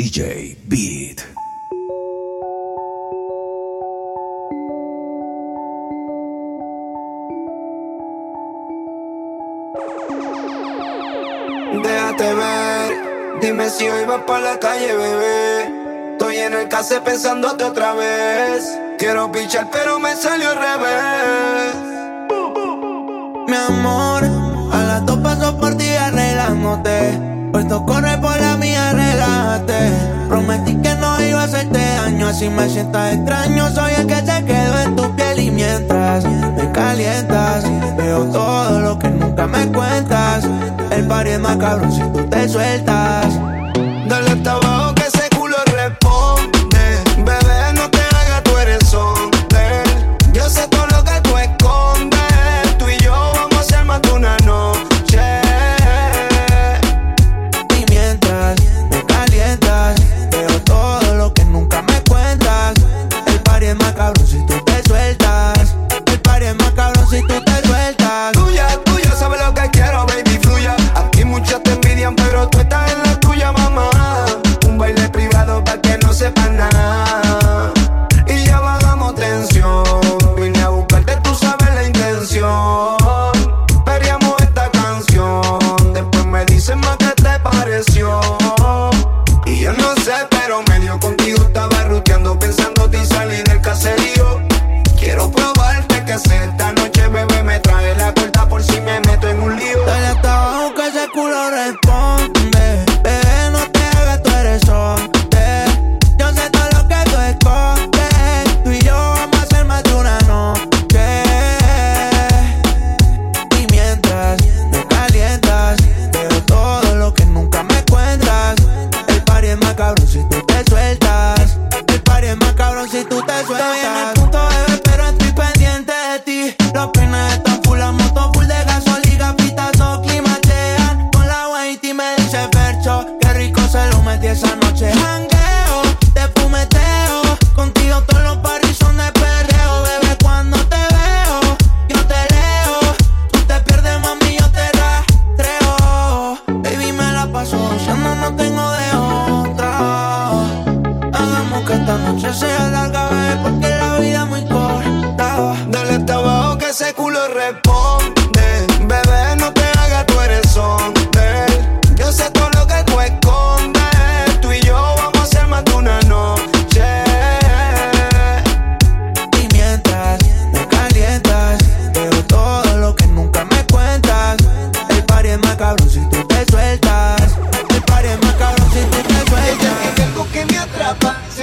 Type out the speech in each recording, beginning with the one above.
DJ Beat. Déjate ver, dime si hoy vas para la calle, bebé. Estoy en el case pensándote otra vez. Quiero pichar, pero me salió al revés. Mi amor, a las dos paso por ti arreglándote. Puesto corre por la mía Prometí que no iba a hacerte daño, así me sientas extraño. Soy el que se quedó en tu piel y mientras me calientas, veo todo lo que nunca me cuentas. El party es más cabrón si tú te sueltas.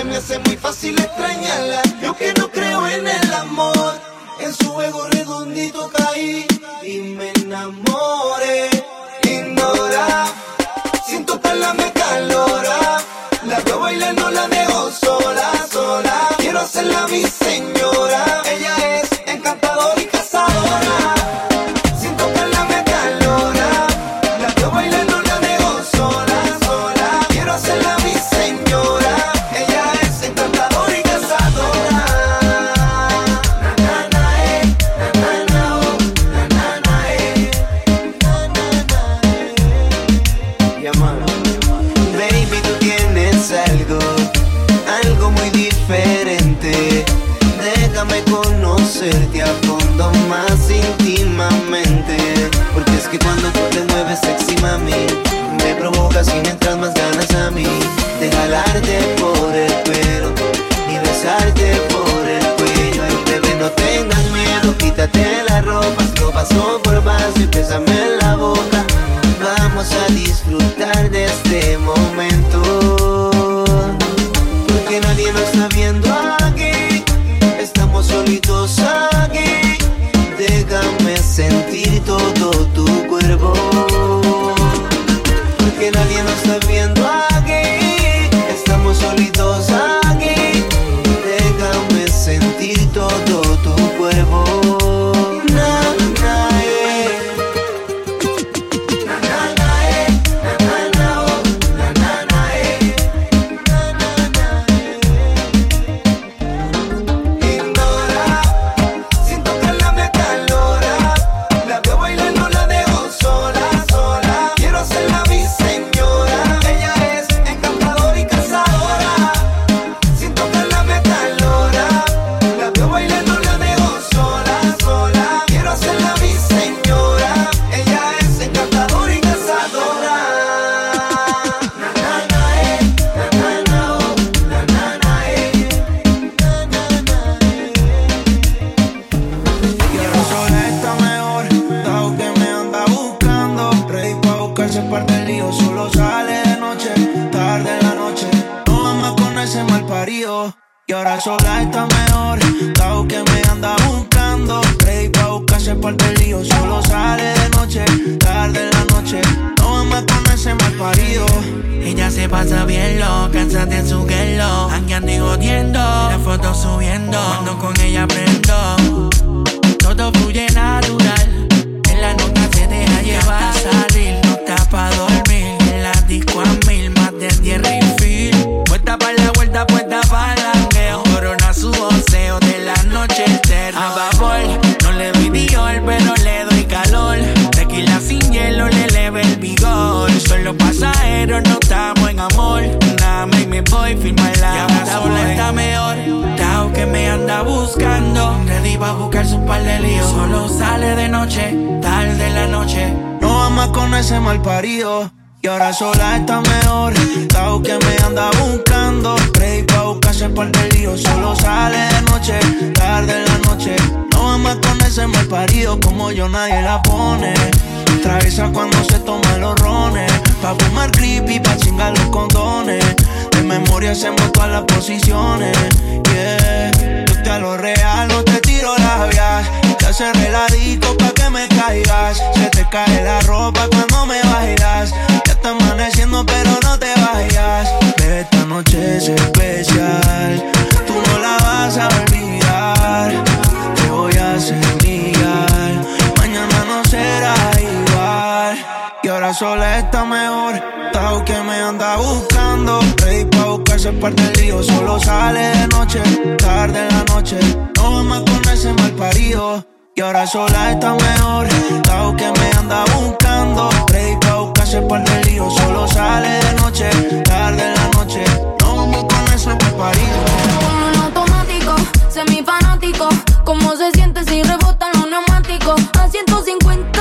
me hace muy fácil extrañarla. Yo que no creo en el amor, en su juego redondito caí y me enamoré. Ignora, siento perla me calora, la veo bailando, la dejo sola, sola. Quiero hacerla mi señora. Agarrarte por el pelo y besarte por el cuello. Ay, bebé, no tengas miedo, quítate la ropa buscando. Ready pa' buscar su par de líos. Solo sale de noche, tarde en la noche. No vamos con ese mal parido. Y ahora sola está mejor. Tao que me anda buscando. Ready pa' buscarse por el lío. Solo sale de noche, tarde la noche. No vamos con ese mal parido. Como yo nadie la pone. Traviesa cuando se toma los rones. Pa' fumar creepy, pa' chingar los condones. De memoria hacemos todas las posiciones. Yeah. Yo te a lo real, no te labias. Te hace reladico pa' que me caigas. Se te cae la ropa cuando me bailas. Ya está amaneciendo, pero no te vayas. Esta noche es especial. Tú no la vas a olvidar. Te voy a mirar. Mañana no será igual. Y ahora sola está mejor. Que me anda buscando. Ready pa' buscarse parte del lío. Solo sale de noche, tarde en la parido. Y ahora sola está mejor. Tao que me anda buscando. Ready pa' buscarse parte del lío. Solo sale de noche, tarde en la noche. No más con ese mal parido. Ponlo en automático, semifanático. ¿Cómo se siente si rebotan los neumáticos? A 150,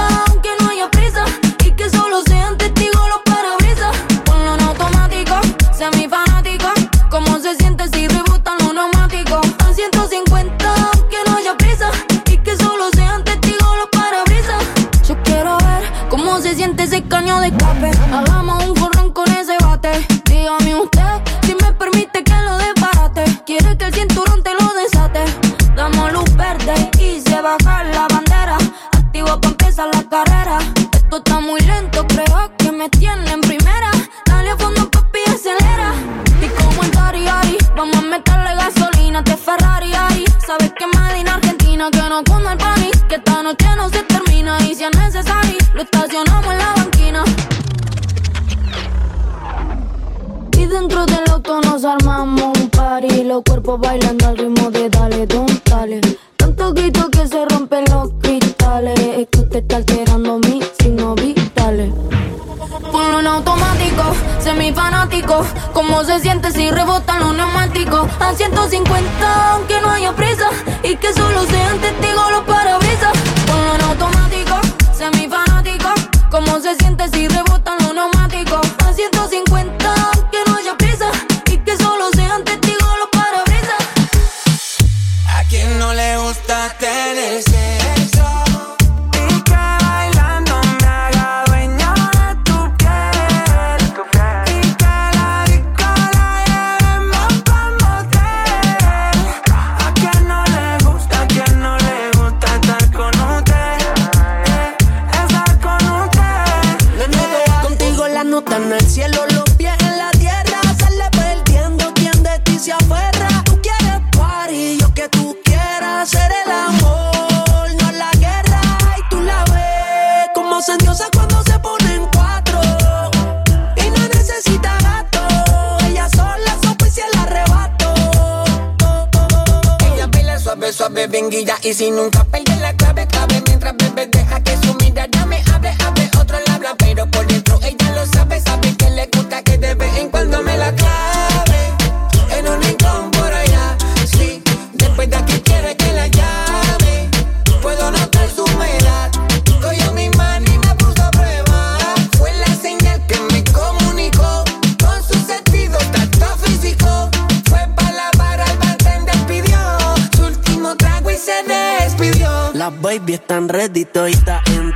permite que lo desbarate. Quiere que el cinturón te lo desate. Damos luz verde y se baja la bandera. Activo pa' empezar la carrera. Esto está muy lento, bailando al ritmo de dale, don, dale. Tanto grito que se rompen los cristales. Es que usted está alterando mis signos vitales Ponlo en automático, semifanático. ¿Cómo se siente si rebotan los neumáticos? A 150 aunque no haya prisa. Y que solo sean testigos baby están ready, todita en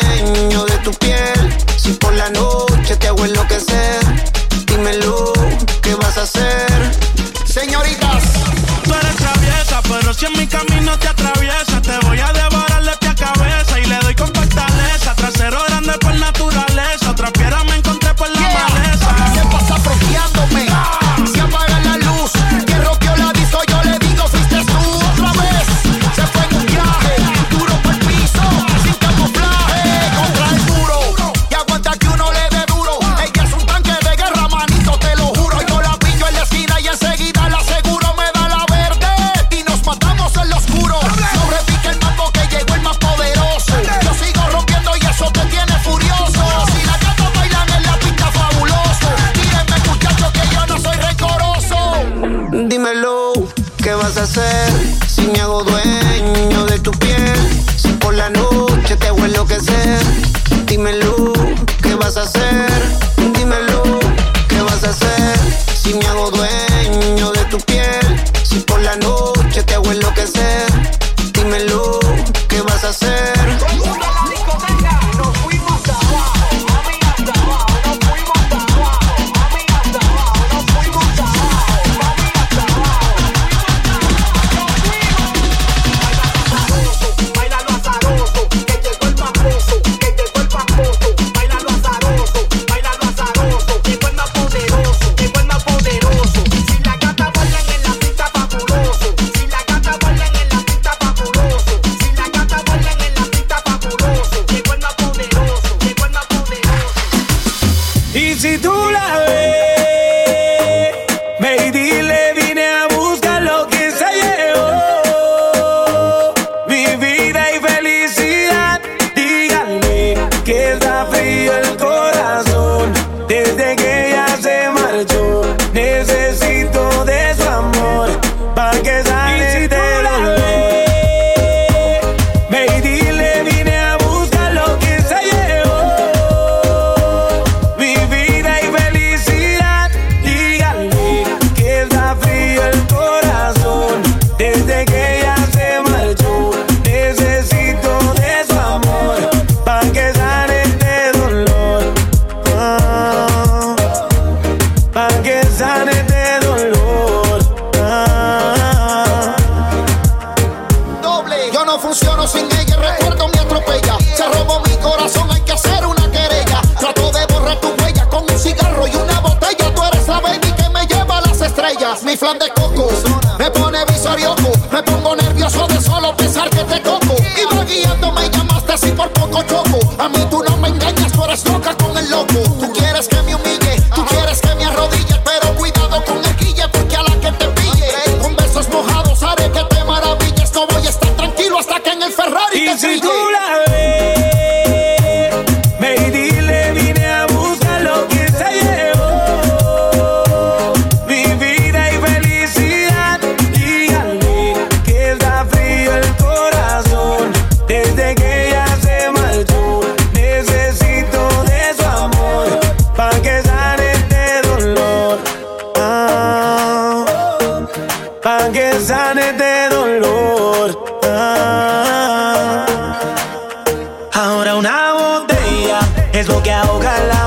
ahoga, ahoga la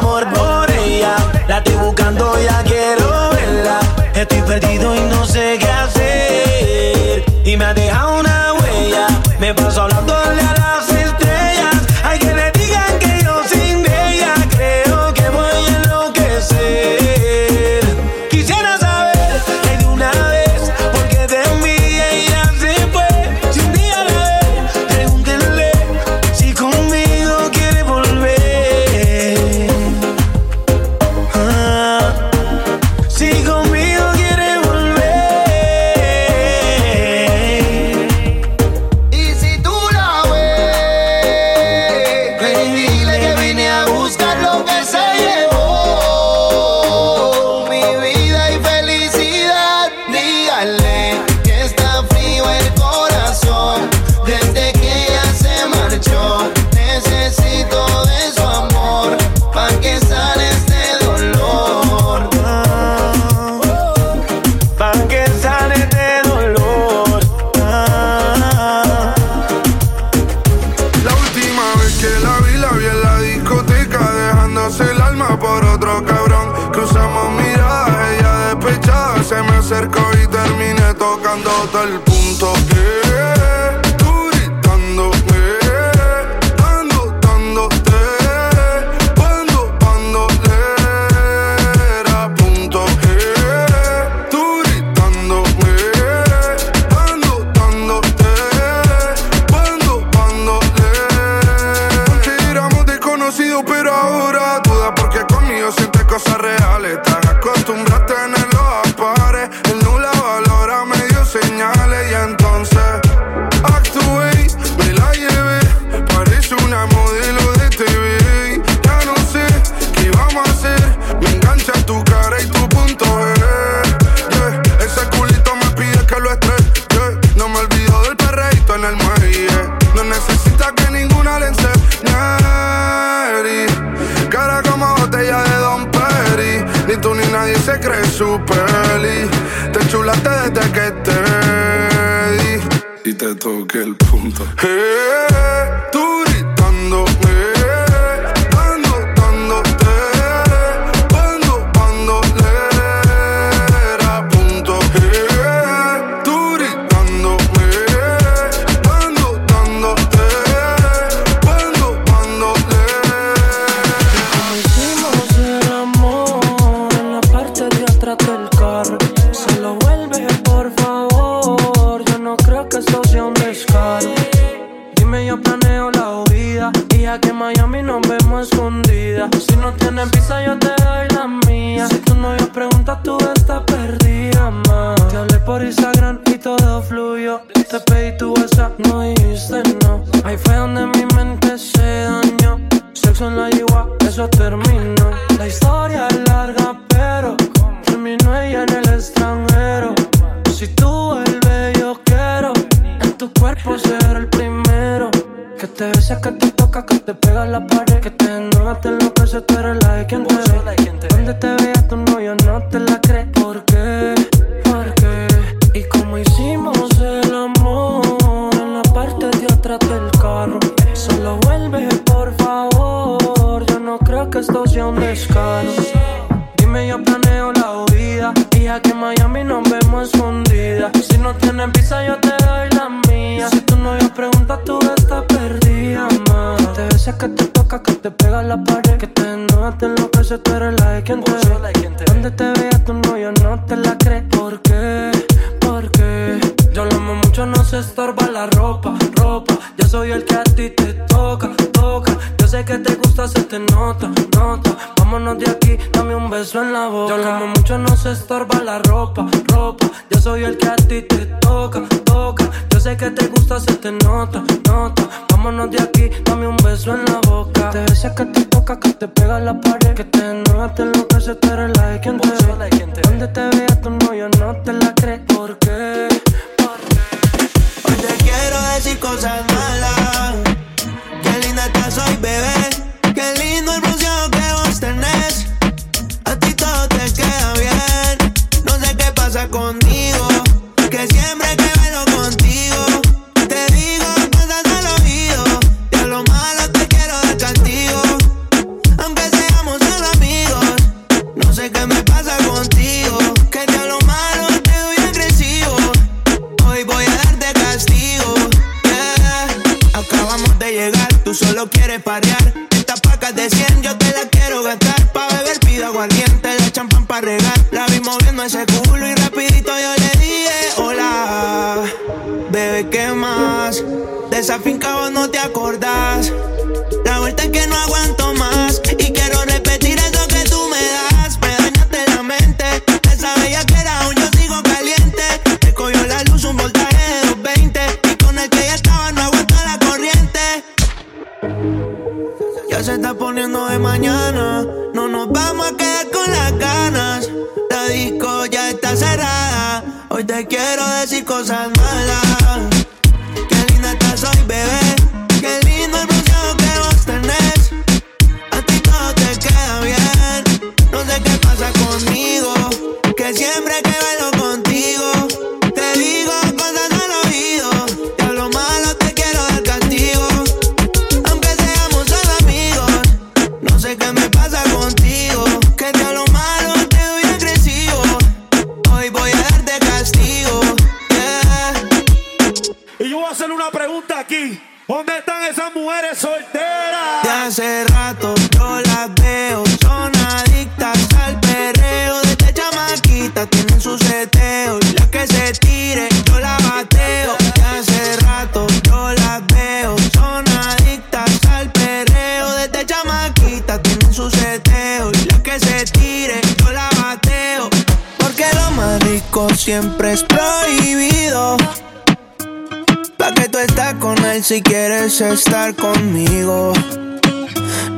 planeo la huida. Y aquí en Miami nos vemos escondidas. Si no tienes visa, yo te doy la mía. Si tu novio pregunta, tú estás perdida, ma. Te hablé por Instagram y todo fluyó. Te pedí tu WhatsApp, no dijiste no. Ahí fue donde mi mente se dañó. Sexo en la yigua, eso terminó. La historia es larga, pero terminó ella en el extranjero. Si tú vuelves, yo quiero en tu cuerpo ser el primero. Que te besa, que te toca, que te pega a la pared. Que te enoja, te enloquece, tú eres la de quien te ve. Donde te vea tu novio no te la cree. ¿Por qué? ¿Por qué? Y como hicimos el amor en la parte de atrás del carro. Solo vuelve, por favor. Yo no creo que esto sea un descaro. Dime, yo planeo la huida. Y aquí en Miami nos vemos escondidas. Si no tienes visa, yo te doy la mía. Si tu novio pregunta, tú estás perdida. Que te besa, que te toca, que te pega la pared. Que te enoja, te enloquece, tú eres la de quien te ve. Donde te vea tu novio no te la cree. ¿Por qué? ¿Por qué? Yo lo amo mucho, no se estorba la ropa, ropa. Yo soy el que a ti te toca, toca. Yo sé que te gusta, se te nota, nota. Vámonos de aquí, dame un beso en la boca. Yo lo amo mucho, no se estorba la ropa.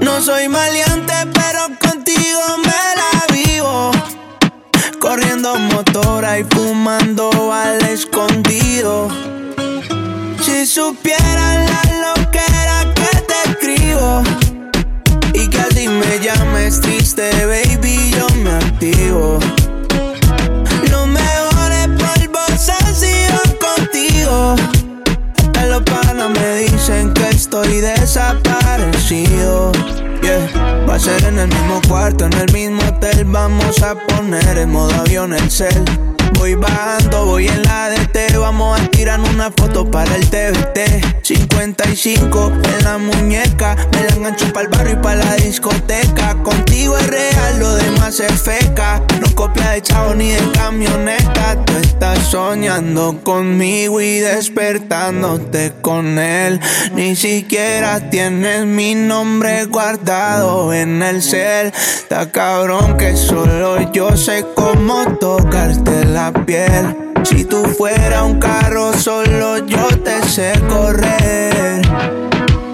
No soy maleante, pero contigo me la vivo. Corriendo motora y fumando al escondido. Si supieran la loquera que te escribo. Y que así me llames triste, baby, yo me activo. Los mejores polvos han sido contigo. Hasta los panas me estoy desaparecido. Va a ser en el mismo cuarto, en el mismo hotel. Vamos a poner en modo avión el cel. Voy bajando, voy en la DT. Vamos a tirar una foto para el TVT. 55 en la muñeca. Me la engancho para el barrio y para la discoteca. Contigo es real, lo demás es feca. No copia de chavo ni de camioneta. Tú estás soñando conmigo y despertándote con él. Ni siquiera tienes mi nombre guardado en el cel. Está cabrón que solo yo sé cómo tocarte la piel. Si tú fuera un carro, solo yo te sé correr.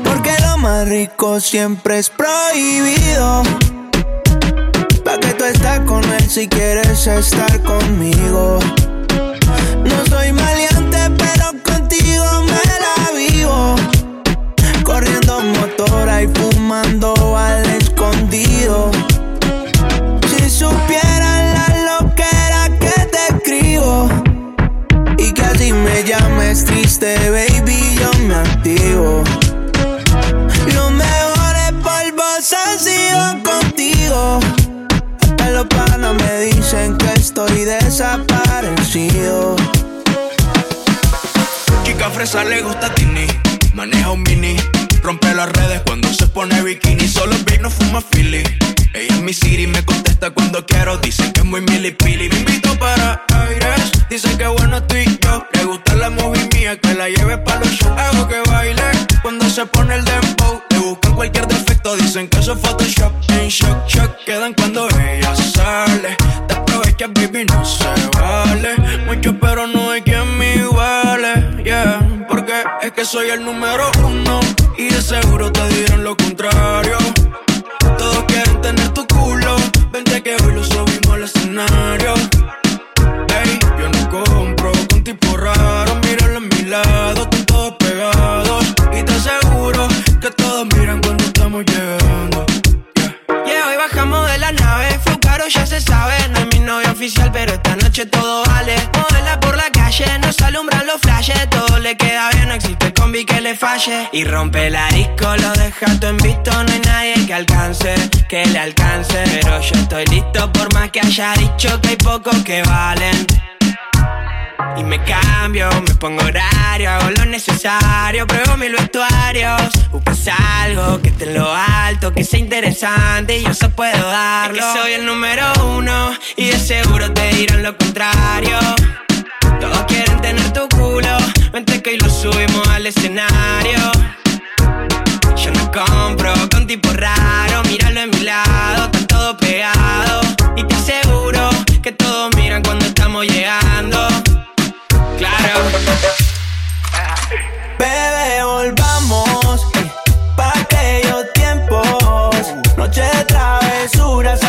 Porque lo más rico siempre es prohibido. Pa' que tú estás con él si quieres estar conmigo. No soy maleante, fumando al escondido. Si supieran la loquera que te escribo. Y que así me llames triste, baby, yo me activo. Los mejores polvos han sido contigo. Hasta los panas me dicen que estoy desaparecido. Chica fresa le gusta Tini, maneja un mini. Rompe las redes cuando se pone bikini. Solo Big no fuma Philly. Ella es mi city, me contesta cuando quiero. Dice que es muy milipili. Me invito para aires. Dice que bueno estoy yo. Le gusta la movie mía, que la lleve para los shows. Hago que baile cuando se pone el dembow. Le buscan cualquier defecto, dicen que eso es Photoshop. En shock, shock quedan cuando ella que soy el número uno. Y de seguro te dirán lo contrario. Todos quieren tener tu culo. Vente que hoy lo subimos al escenario. Ey, yo no compro con tipo raro. Míralo a mi lado, están todos pegados. Y te aseguro que todos miran cuando estamos llegando. Yeah, hoy bajamos de la nave, fue caro, ya se sabe. No es mi novia oficial, pero esta noche todo vale. Modela por la calle, nos alumbran los flashes. Todo le queda bien, no existe combi que le. Y rompe la disco, lo deja todo en visto. No hay nadie que alcance, que le alcance. Pero yo estoy listo, por más que haya dicho que hay pocos que valen. Y me cambio, me pongo horario, hago lo necesario, pruebo mil vestuarios. Buscas algo que esté en lo alto, que sea interesante y yo se puedo darlo. Es que soy el número uno y de seguro te dirán lo contrario. Todos quieren tener tu culo, vente que hoy lo subimos al escenario. Yo no compro con tipo raro, míralo en mi lado, está todo pegado. Y te aseguro que todos miran cuando estamos llegando. Claro. Bebé, volvamos pa' aquellos tiempos. Noche de travesuras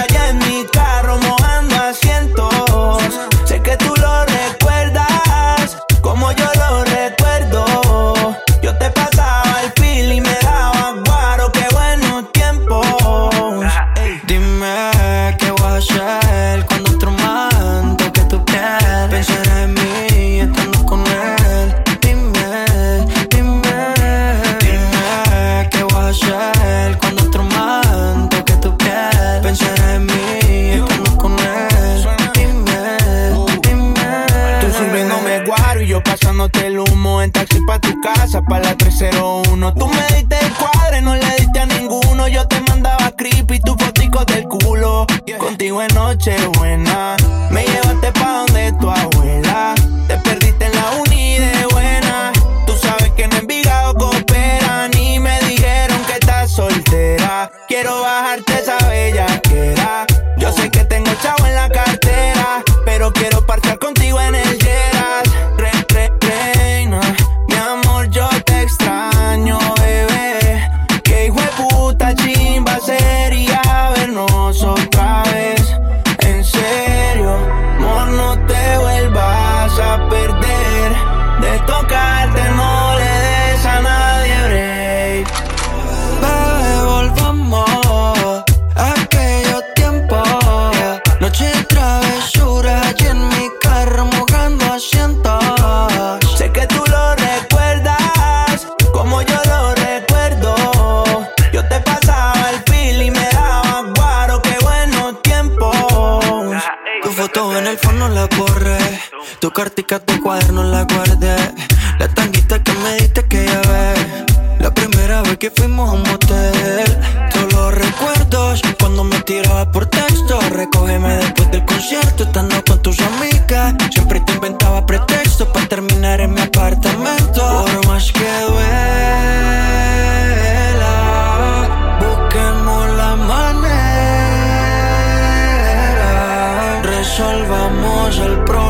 Resolvamos el problema.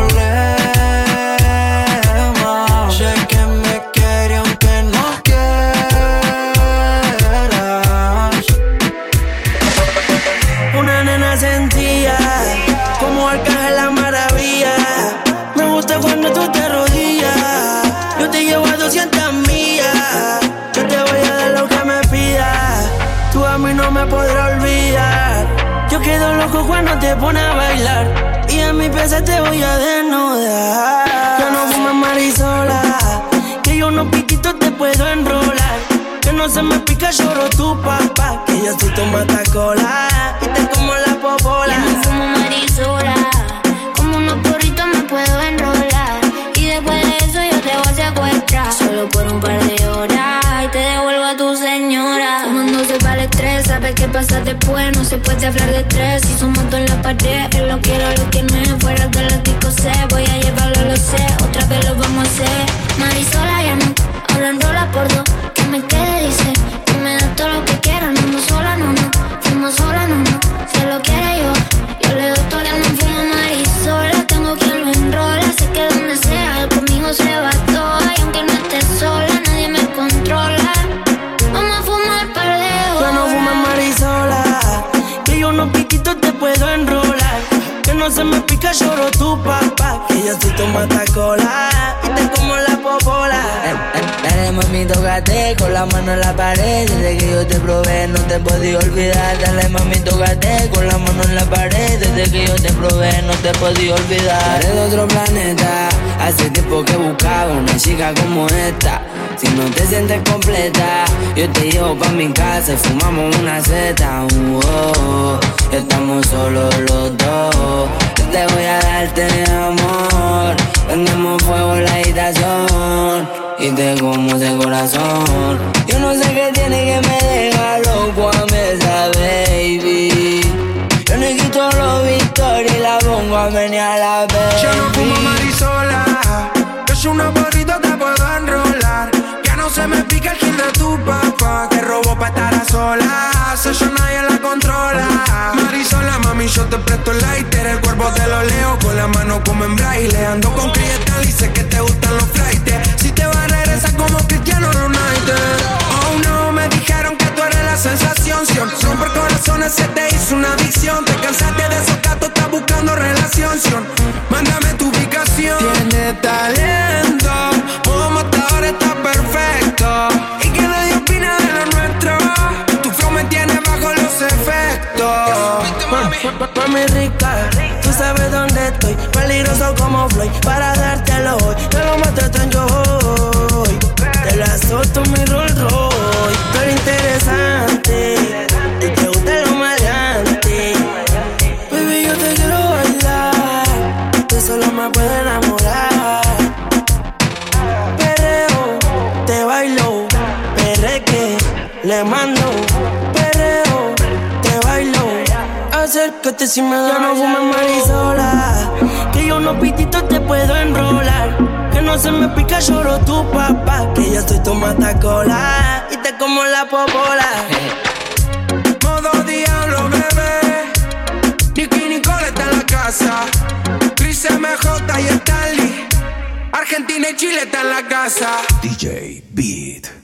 Loco cuando te pones a bailar. Y en mi pieza te voy a desnudar. Yo no fumo marisola. Que yo no piquito te puedo enrolar. Que no se me pica, lloro tu papá. Que yo soy tu matacola. Y te como la popola. Yo no fumo marisola. Como unos porritos me puedo enrolar. Y después de eso yo te voy a secuestrar. Solo por un par de horas. Y te devuelvo a tu señora. Estrés. Sabes qué pasa después. No se puede hablar de estrés. Si somos dos en la pared. Él lo quiero, lo que no. Fuera de la disco sé. Voy a llevarlo, lo sé. Otra vez lo vamos a hacer. Marisola ya no. Ahora enrola por dos. Que me quede, dice. Que me da todo lo que quiera. No, no sola, no, no. Fuimos sola, no, no. Se me pica, lloro tu papá. Que yo soy tu matacola. Te como la popola. Dale mami, con la mano en la pared. Desde que yo te probé no te podía olvidar. Dale mami, tócate con la mano en la pared. Desde que yo te probé no te podía olvidar. Eres de otro planeta. Hace tiempo que buscaba una chica como esta. Si no te sientes completa, yo te llevo pa' mi casa y fumamos una seta. Uh, oh. Estamos solos los dos. Yo te voy a darte amor. Prendemos fuego en la habitación y te como ese corazón. Yo no sé qué tiene que me deja loco a mí esa baby. Yo no quito los victorias y la pongo a menear la baby. Yo no fumo marisola. Es una porrito se me pica el gil de tu papá. Que robó pa' estar a solas. Eso nadie la controla. Marisola, mami, yo te presto el lighter. El cuerpo te lo leo con la mano como en braille. Ando con cristal y sé que te gustan los flights. Si te vas a regresar como Cristiano Ronaldo. Oh no, me dijeron que tú eres la sensación. Si romper corazones se te hizo una adicción. Te cansaste de esos gatos, estás buscando relación. Sion. Mándame tu ubicación. Tienes talento, como hasta ahora perfecto. Y que nadie opina de lo nuestro. Tu flow me tiene bajo los efectos. Mami rica, tú sabes dónde estoy. Peligroso como Floyd, para dártelo Si me da no fumes marisola. Que yo unos pititos te puedo enrolar. Que no se me pica, lloro tu papá. Que yo soy tu matacola. Y te como la popola. Modo diablo, bebé. Nicky Nicole está en la casa. Chris MJ y Stanley. Argentina y Chile está en la casa. DJ Beat.